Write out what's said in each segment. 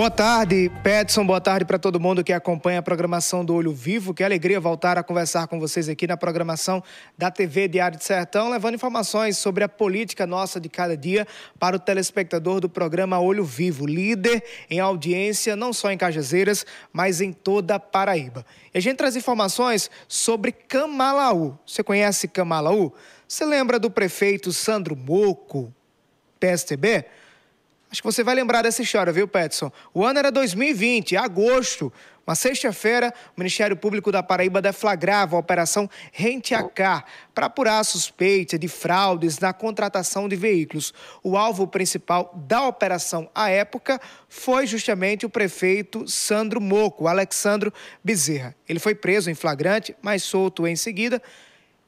Boa tarde, Petson. Boa tarde para todo mundo que acompanha a programação do Olho Vivo. Que alegria voltar a conversar com vocês aqui na programação da TV Diário de Sertão, levando informações sobre a política nossa de cada dia para o telespectador do programa Olho Vivo, líder em audiência não só em Cajazeiras, mas em toda a Paraíba. E a gente traz informações sobre Camalaú. Você conhece Camalaú? Você lembra do prefeito Sandro Moco, PSTB? Acho que você vai lembrar dessa história, viu, Petson? O ano era 2020, agosto. Uma sexta-feira, o Ministério Público da Paraíba deflagrava a Operação Rente a Car para apurar a suspeita de fraudes na contratação de veículos. O alvo principal da operação à época foi justamente o prefeito Sandro Moco, Alexandro Bezerra. Ele foi preso em flagrante, mas solto em seguida,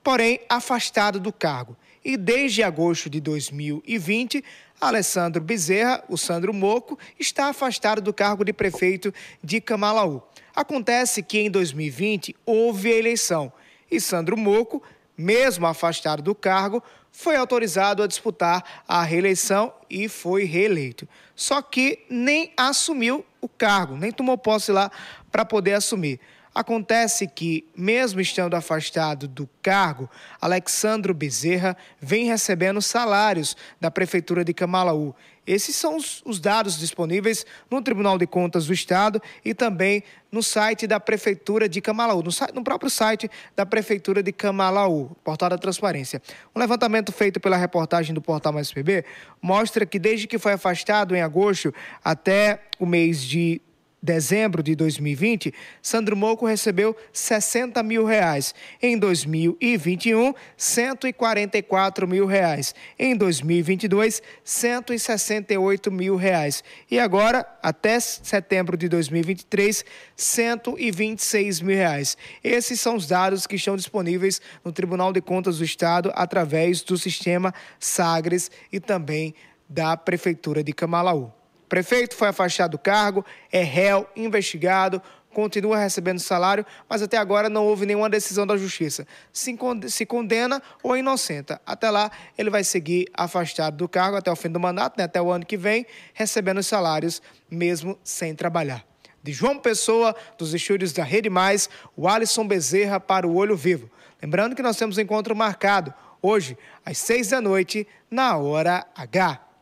porém afastado do cargo. E desde agosto de 2020, Alessandro Bezerra, o Sandro Moco, está afastado do cargo de prefeito de Camalaú. Acontece que em 2020 houve a eleição e Sandro Moco, mesmo afastado do cargo, foi autorizado a disputar a reeleição e foi reeleito. Só que nem assumiu o cargo, nem tomou posse lá para poder assumir. Acontece que, mesmo estando afastado do cargo, Alexandro Bezerra vem recebendo salários da Prefeitura de Camalaú. Esses são os, os, dados disponíveis no Tribunal de Contas do Estado e também no site da Prefeitura de Camalaú, no, no próprio site da Prefeitura de Camalaú, Portal da Transparência. Um levantamento feito pela reportagem do Portal Mais PB mostra que desde que foi afastado em agosto até o mês de dezembro de 2020, Sandro Moco recebeu 60 mil reais. Em 2021, 144 mil reais. Em 2022, 168 mil reais. E agora, até setembro de 2023, 126 mil reais. Esses são os dados que estão disponíveis no Tribunal de Contas do Estado através do sistema Sagres e também da Prefeitura de Camalaú. Prefeito foi afastado do cargo, é réu, investigado, continua recebendo salário, mas até agora não houve nenhuma decisão da justiça. Se condena ou inocenta. Até lá, ele vai seguir afastado do cargo até o fim do mandato, né, até o ano que vem, recebendo os salários, mesmo sem trabalhar. De João Pessoa, dos estúdios da Rede Mais, o Alisson Bezerra para o Olho Vivo. Lembrando que nós temos um encontro marcado hoje, às seis da noite, na hora H.